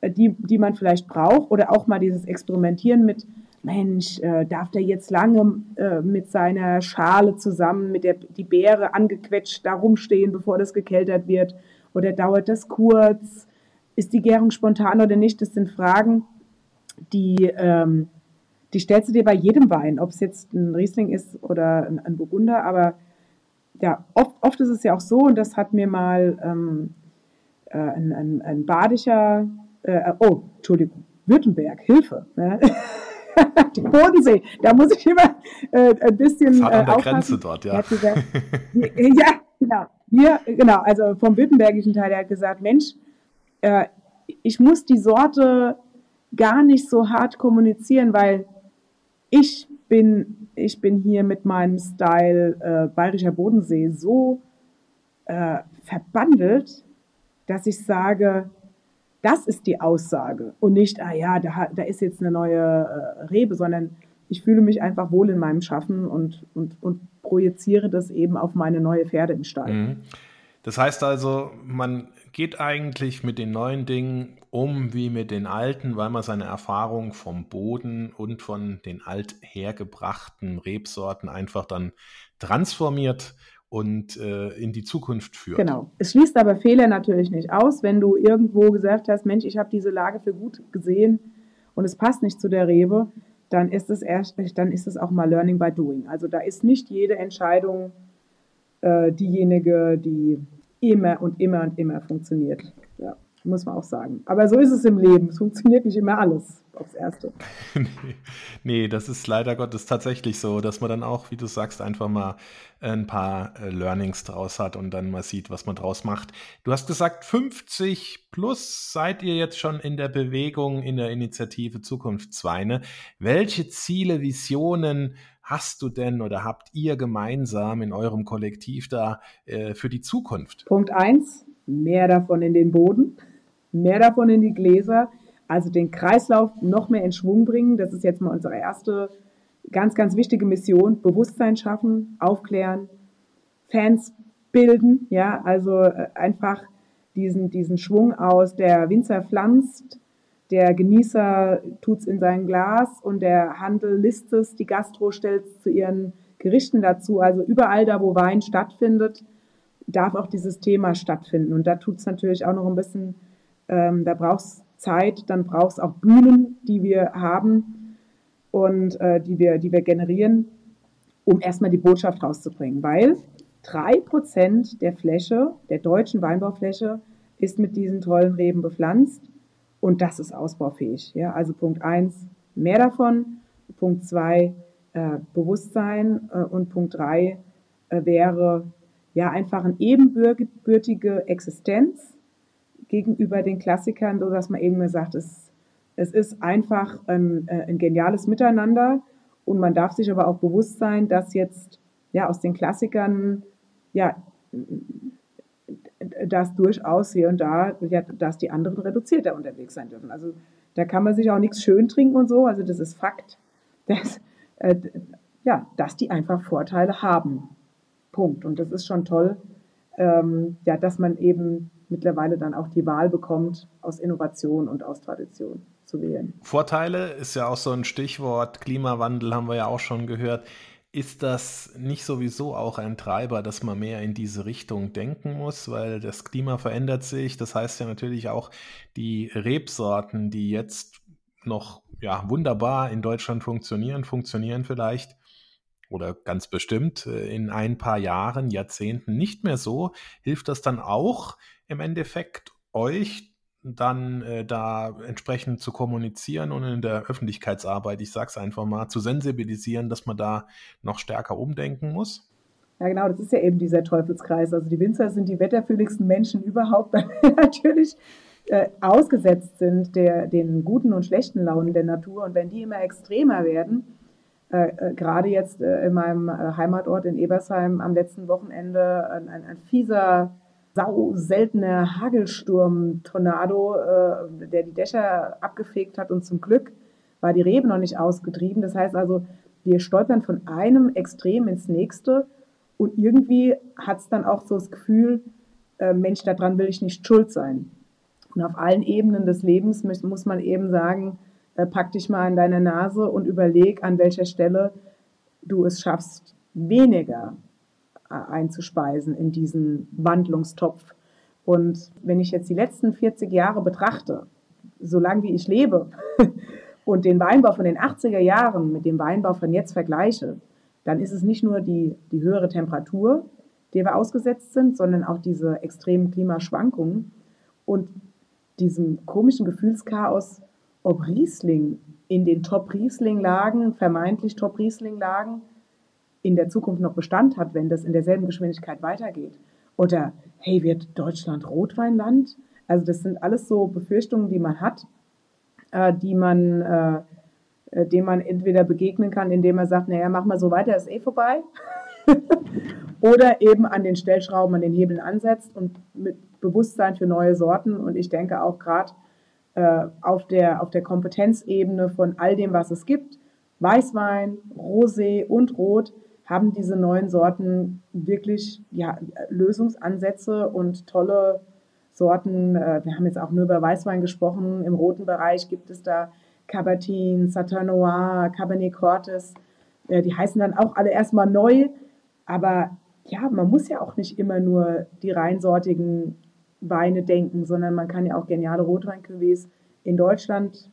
äh, die, die man vielleicht braucht oder auch mal dieses Experimentieren mit, Mensch, äh, darf der jetzt lange äh, mit seiner Schale zusammen, mit der die Beere angequetscht da rumstehen, bevor das gekeltert wird? Oder dauert das kurz? Ist die Gärung spontan oder nicht? Das sind Fragen, die, ähm, die stellst du dir bei jedem Wein, ob es jetzt ein Riesling ist oder ein, ein Burgunder. Aber ja, oft, oft, ist es ja auch so, und das hat mir mal ähm, äh, ein, ein, ein badischer, äh, oh, Entschuldigung, Württemberg, Hilfe. Ne? die Bodensee, da muss ich immer äh, ein bisschen. Hat an der aufpassen. Grenze dort, ja. Gesagt, ja, genau. Hier, genau, also vom württembergischen Teil, der hat gesagt, Mensch, äh, ich muss die Sorte gar nicht so hart kommunizieren, weil ich bin, ich bin hier mit meinem Style äh, Bayerischer Bodensee so äh, verbandelt, dass ich sage, das ist die Aussage und nicht, ah ja, da, da ist jetzt eine neue äh, Rebe, sondern ich fühle mich einfach wohl in meinem Schaffen und, und, und projiziere das eben auf meine neue Pferde im Stall. Mhm. Das heißt also, man geht eigentlich mit den neuen Dingen um wie mit den alten, weil man seine Erfahrung vom Boden und von den althergebrachten Rebsorten einfach dann transformiert und äh, in die Zukunft führt. Genau. Es schließt aber Fehler natürlich nicht aus, wenn du irgendwo gesagt hast, Mensch, ich habe diese Lage für gut gesehen und es passt nicht zu der Rebe, dann ist es erst, dann ist es auch mal Learning by Doing. Also da ist nicht jede Entscheidung äh, diejenige, die immer und immer und immer funktioniert. Ja muss man auch sagen. Aber so ist es im Leben. Es funktioniert nicht immer alles aufs Erste. nee, nee, das ist leider Gottes tatsächlich so, dass man dann auch, wie du sagst, einfach mal ein paar äh, Learnings draus hat und dann mal sieht, was man draus macht. Du hast gesagt, 50 plus seid ihr jetzt schon in der Bewegung in der Initiative Zukunftsweine. Welche Ziele, Visionen hast du denn oder habt ihr gemeinsam in eurem Kollektiv da äh, für die Zukunft? Punkt eins, mehr davon in den Boden mehr davon in die Gläser, also den Kreislauf noch mehr in Schwung bringen. Das ist jetzt mal unsere erste ganz, ganz wichtige Mission. Bewusstsein schaffen, aufklären, Fans bilden, ja, also äh, einfach diesen, diesen Schwung aus, der Winzer pflanzt, der Genießer tut's in sein Glas und der Handel listet es, die Gastro stellt zu ihren Gerichten dazu. Also überall da, wo Wein stattfindet, darf auch dieses Thema stattfinden. Und da tut's natürlich auch noch ein bisschen ähm, da braucht es Zeit, dann braucht es auch Bühnen, die wir haben und äh, die, wir, die wir generieren, um erstmal die Botschaft rauszubringen. Weil drei Prozent der Fläche, der deutschen Weinbaufläche, ist mit diesen tollen Reben bepflanzt und das ist ausbaufähig. Ja? Also Punkt eins mehr davon. Punkt zwei äh, Bewusstsein äh, und Punkt drei äh, wäre ja einfach eine ebenbürtige Existenz gegenüber den Klassikern, so dass man eben gesagt, es, es ist einfach ein, äh, ein geniales Miteinander und man darf sich aber auch bewusst sein, dass jetzt ja aus den Klassikern ja dass durchaus hier und da, dass die anderen reduzierter unterwegs sein dürfen. Also da kann man sich auch nichts schön trinken und so. Also das ist Fakt, dass, äh, ja, dass die einfach Vorteile haben. Punkt. Und das ist schon toll, ähm, ja, dass man eben mittlerweile dann auch die Wahl bekommt, aus Innovation und aus Tradition zu wählen. Vorteile ist ja auch so ein Stichwort. Klimawandel haben wir ja auch schon gehört. Ist das nicht sowieso auch ein Treiber, dass man mehr in diese Richtung denken muss, weil das Klima verändert sich? Das heißt ja natürlich auch, die Rebsorten, die jetzt noch ja, wunderbar in Deutschland funktionieren, funktionieren vielleicht oder ganz bestimmt äh, in ein paar Jahren, Jahrzehnten nicht mehr so. Hilft das dann auch im Endeffekt euch dann äh, da entsprechend zu kommunizieren und in der Öffentlichkeitsarbeit, ich sage es einfach mal, zu sensibilisieren, dass man da noch stärker umdenken muss? Ja, genau, das ist ja eben dieser Teufelskreis. Also die Winzer sind die wetterfühligsten Menschen überhaupt, weil natürlich äh, ausgesetzt sind der, den guten und schlechten Launen der Natur. Und wenn die immer extremer werden, äh, äh, gerade jetzt äh, in meinem äh, Heimatort in Ebersheim am letzten Wochenende ein, ein, ein fieser, sau seltener Hagelsturm-Tornado, äh, der die Dächer abgefegt hat und zum Glück war die Rebe noch nicht ausgetrieben. Das heißt also, wir stolpern von einem Extrem ins nächste und irgendwie hat es dann auch so das Gefühl, äh, Mensch, daran will ich nicht schuld sein. Und auf allen Ebenen des Lebens muss, muss man eben sagen, äh, pack dich mal an deine Nase und überleg, an welcher Stelle du es schaffst, weniger einzuspeisen in diesen Wandlungstopf. Und wenn ich jetzt die letzten 40 Jahre betrachte, so lange wie ich lebe, und den Weinbau von den 80er Jahren mit dem Weinbau von jetzt vergleiche, dann ist es nicht nur die, die höhere Temperatur, der wir ausgesetzt sind, sondern auch diese extremen Klimaschwankungen und diesem komischen Gefühlschaos, ob Riesling in den Top-Riesling-Lagen, vermeintlich Top-Riesling-Lagen, in der Zukunft noch Bestand hat, wenn das in derselben Geschwindigkeit weitergeht. Oder, hey, wird Deutschland Rotweinland? Also das sind alles so Befürchtungen, die man hat, äh, die man, äh, äh dem man entweder begegnen kann, indem man sagt, naja, mach mal so weiter, ist eh vorbei. Oder eben an den Stellschrauben, an den Hebeln ansetzt und mit Bewusstsein für neue Sorten. Und ich denke auch gerade äh, auf, der, auf der Kompetenzebene von all dem, was es gibt, Weißwein, Rosé und Rot, haben diese neuen Sorten wirklich ja, Lösungsansätze und tolle Sorten. Äh, wir haben jetzt auch nur über Weißwein gesprochen. Im roten Bereich gibt es da Cabertin, Saturnois, Cabernet Cortes. Äh, die heißen dann auch alle erstmal neu. Aber ja, man muss ja auch nicht immer nur die reinsortigen Weine denken, sondern man kann ja auch geniale Rotweincuvées in Deutschland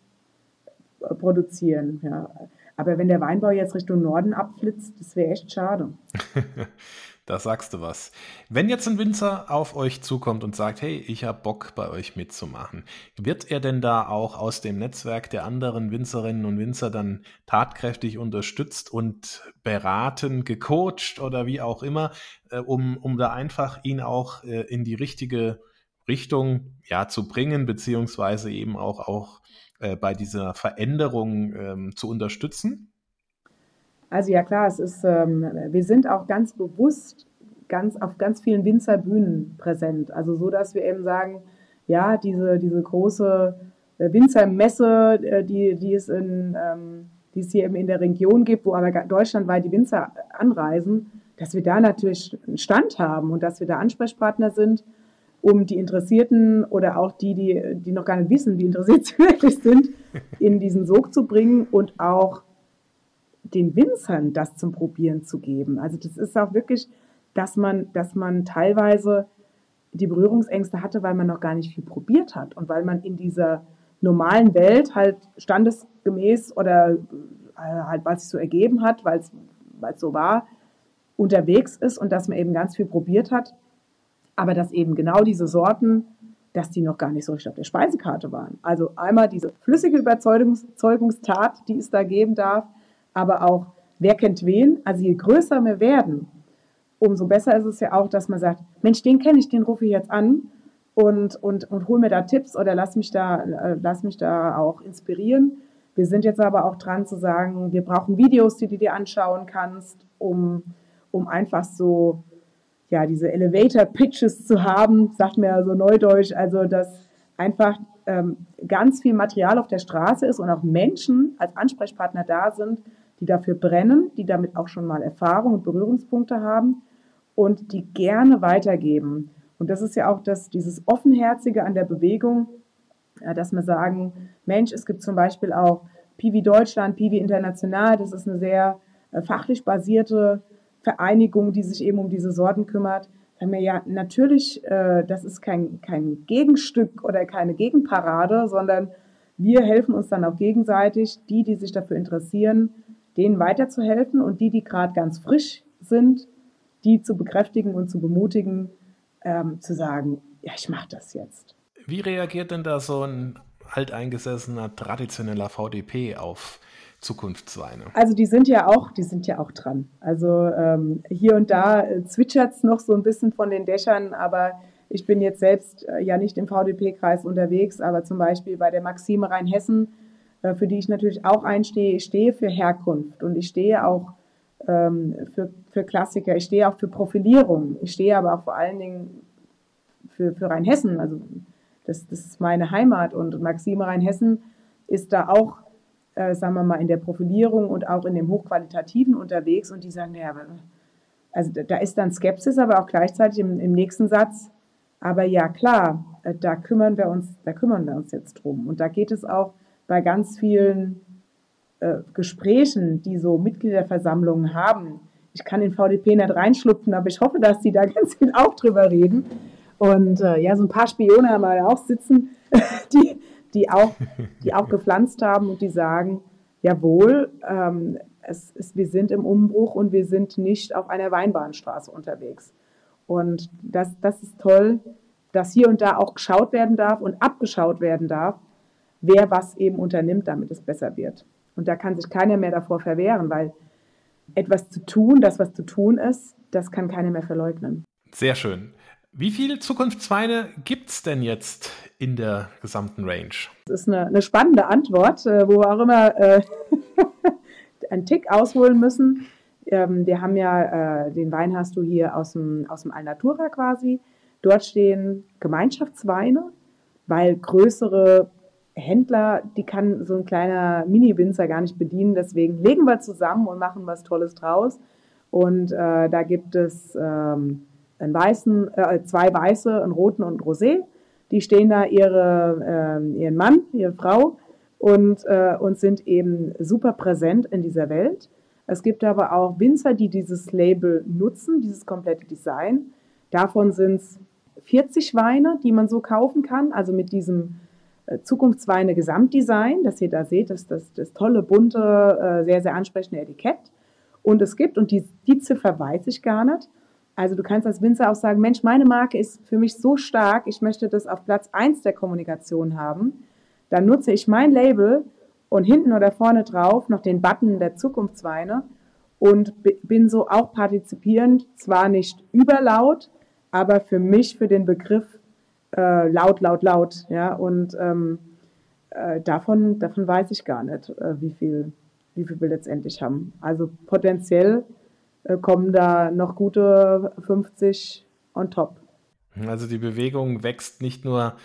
äh, produzieren. Ja. Aber wenn der Weinbau jetzt Richtung Norden abflitzt, das wäre echt schade. da sagst du was. Wenn jetzt ein Winzer auf euch zukommt und sagt, hey, ich habe Bock bei euch mitzumachen, wird er denn da auch aus dem Netzwerk der anderen Winzerinnen und Winzer dann tatkräftig unterstützt und beraten, gecoacht oder wie auch immer, äh, um, um da einfach ihn auch äh, in die richtige Richtung ja zu bringen, beziehungsweise eben auch, auch äh, bei dieser Veränderung ähm, zu unterstützen? Also ja klar, es ist, ähm, wir sind auch ganz bewusst ganz auf ganz vielen Winzerbühnen präsent. Also so, dass wir eben sagen, ja, diese, diese große äh, Winzermesse, äh, die, die es in, ähm, die es hier eben in der Region gibt, wo aber deutschlandweit die Winzer anreisen, dass wir da natürlich einen Stand haben und dass wir da Ansprechpartner sind um die Interessierten oder auch die, die, die noch gar nicht wissen, wie interessiert sie wirklich sind, in diesen Sog zu bringen und auch den Winzern das zum Probieren zu geben. Also das ist auch wirklich, dass man, dass man teilweise die Berührungsängste hatte, weil man noch gar nicht viel probiert hat und weil man in dieser normalen Welt halt standesgemäß oder äh, halt, was sich so ergeben hat, weil es so war, unterwegs ist und dass man eben ganz viel probiert hat aber dass eben genau diese Sorten, dass die noch gar nicht so richtig auf der Speisekarte waren. Also einmal diese flüssige Überzeugungstat, die es da geben darf, aber auch, wer kennt wen? Also je größer wir werden, umso besser ist es ja auch, dass man sagt, Mensch, den kenne ich, den rufe ich jetzt an und, und, und hol mir da Tipps oder lass mich da, äh, lass mich da auch inspirieren. Wir sind jetzt aber auch dran zu sagen, wir brauchen Videos, die du dir anschauen kannst, um, um einfach so ja, diese Elevator-Pitches zu haben, sagt mir so neudeutsch, also dass einfach ähm, ganz viel Material auf der Straße ist und auch Menschen als Ansprechpartner da sind, die dafür brennen, die damit auch schon mal Erfahrung und Berührungspunkte haben und die gerne weitergeben. Und das ist ja auch das, dieses Offenherzige an der Bewegung, ja, dass wir sagen, Mensch, es gibt zum Beispiel auch Piwi Deutschland, Piwi International, das ist eine sehr äh, fachlich basierte Vereinigung, die sich eben um diese Sorten kümmert, haben wir ja natürlich, äh, das ist kein, kein Gegenstück oder keine Gegenparade, sondern wir helfen uns dann auch gegenseitig, die, die sich dafür interessieren, denen weiterzuhelfen und die, die gerade ganz frisch sind, die zu bekräftigen und zu bemutigen, ähm, zu sagen, ja, ich mache das jetzt. Wie reagiert denn da so ein alteingesessener, traditioneller VDP auf Zukunftsweine? Also die sind ja auch, die sind ja auch dran. Also ähm, hier und da äh, zwitschert es noch so ein bisschen von den Dächern, aber ich bin jetzt selbst äh, ja nicht im VDP-Kreis unterwegs, aber zum Beispiel bei der Maxime Rheinhessen, äh, für die ich natürlich auch einstehe. Ich stehe für Herkunft und ich stehe auch ähm, für, für Klassiker, ich stehe auch für Profilierung, ich stehe aber auch vor allen Dingen für, für Rheinhessen. Also das, das ist meine Heimat und Maxime Rheinhessen ist da auch, äh, sagen wir mal, in der Profilierung und auch in dem Hochqualitativen unterwegs und die sagen, naja, also da ist dann Skepsis, aber auch gleichzeitig im, im nächsten Satz, aber ja klar, äh, da kümmern wir uns, da kümmern wir uns jetzt drum. Und da geht es auch bei ganz vielen äh, Gesprächen, die so Mitgliederversammlungen haben. Ich kann in VDP nicht reinschlupfen, aber ich hoffe, dass die da ganz viel auch drüber reden. Und äh, ja, so ein paar Spione haben wir auch sitzen, die, die, auch, die auch gepflanzt haben und die sagen, jawohl, ähm, es ist, wir sind im Umbruch und wir sind nicht auf einer Weinbahnstraße unterwegs. Und das, das ist toll, dass hier und da auch geschaut werden darf und abgeschaut werden darf, wer was eben unternimmt, damit es besser wird. Und da kann sich keiner mehr davor verwehren, weil etwas zu tun, das was zu tun ist, das kann keiner mehr verleugnen. Sehr schön. Wie viele Zukunftsweine gibt es denn jetzt in der gesamten Range? Das ist eine, eine spannende Antwort, äh, wo wir auch immer äh, einen Tick ausholen müssen. Ähm, wir haben ja, äh, den Wein hast du hier aus dem, aus dem Alnatura quasi. Dort stehen Gemeinschaftsweine, weil größere Händler, die kann so ein kleiner Mini-Winzer gar nicht bedienen. Deswegen legen wir zusammen und machen was Tolles draus. Und äh, da gibt es ähm, einen weißen, äh, zwei weiße, einen roten und einen Rosé. Die stehen da ihre, äh, ihren Mann, ihre Frau und, äh, und sind eben super präsent in dieser Welt. Es gibt aber auch Winzer, die dieses Label nutzen, dieses komplette Design. Davon sind es 40 Weine, die man so kaufen kann, also mit diesem äh, Zukunftsweine Gesamtdesign, das ihr da seht, das, das, das tolle, bunte, äh, sehr, sehr ansprechende Etikett. Und es gibt, und die, die Ziffer weiß ich gar nicht, also du kannst als Winzer auch sagen, Mensch, meine Marke ist für mich so stark, ich möchte das auf Platz 1 der Kommunikation haben. Dann nutze ich mein Label und hinten oder vorne drauf noch den Button der Zukunftsweine und bin so auch partizipierend, zwar nicht überlaut, aber für mich, für den Begriff äh, laut, laut, laut. Ja, und ähm, äh, davon, davon weiß ich gar nicht, äh, wie, viel, wie viel wir letztendlich haben. Also potenziell kommen da noch gute 50 on top. Also die Bewegung wächst nicht nur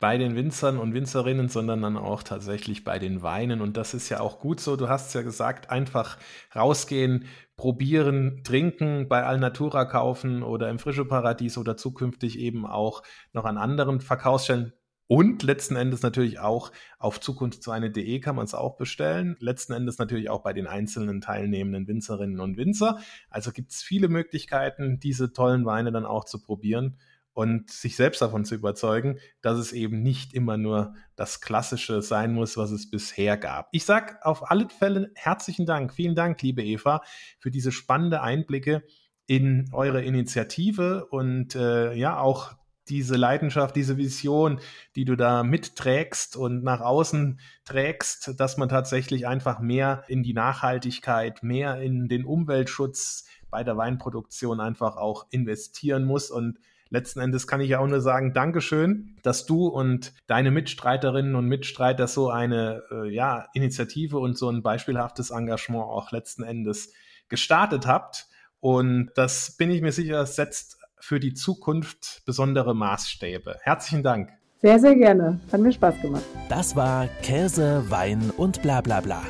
bei den Winzern und Winzerinnen, sondern dann auch tatsächlich bei den Weinen. Und das ist ja auch gut so. Du hast es ja gesagt, einfach rausgehen, probieren, trinken, bei Alnatura kaufen oder im Frische Paradies oder zukünftig eben auch noch an anderen Verkaufsstellen. Und letzten Endes natürlich auch auf zukunftsweine.de kann man es auch bestellen. Letzten Endes natürlich auch bei den einzelnen teilnehmenden Winzerinnen und Winzer. Also gibt es viele Möglichkeiten, diese tollen Weine dann auch zu probieren und sich selbst davon zu überzeugen, dass es eben nicht immer nur das Klassische sein muss, was es bisher gab. Ich sage auf alle Fälle herzlichen Dank, vielen Dank, liebe Eva, für diese spannende Einblicke in eure Initiative und äh, ja auch diese Leidenschaft, diese Vision, die du da mitträgst und nach außen trägst, dass man tatsächlich einfach mehr in die Nachhaltigkeit, mehr in den Umweltschutz bei der Weinproduktion einfach auch investieren muss und letzten Endes kann ich ja auch nur sagen, Dankeschön, dass du und deine Mitstreiterinnen und Mitstreiter so eine äh, ja, Initiative und so ein beispielhaftes Engagement auch letzten Endes gestartet habt. Und das bin ich mir sicher, setzt für die Zukunft besondere Maßstäbe. Herzlichen Dank. Sehr, sehr gerne. Hat mir Spaß gemacht. Das war Käse, Wein und bla bla bla.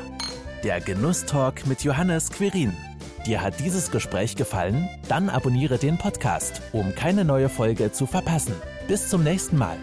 Der Genusstalk mit Johannes Quirin. Dir hat dieses Gespräch gefallen? Dann abonniere den Podcast, um keine neue Folge zu verpassen. Bis zum nächsten Mal.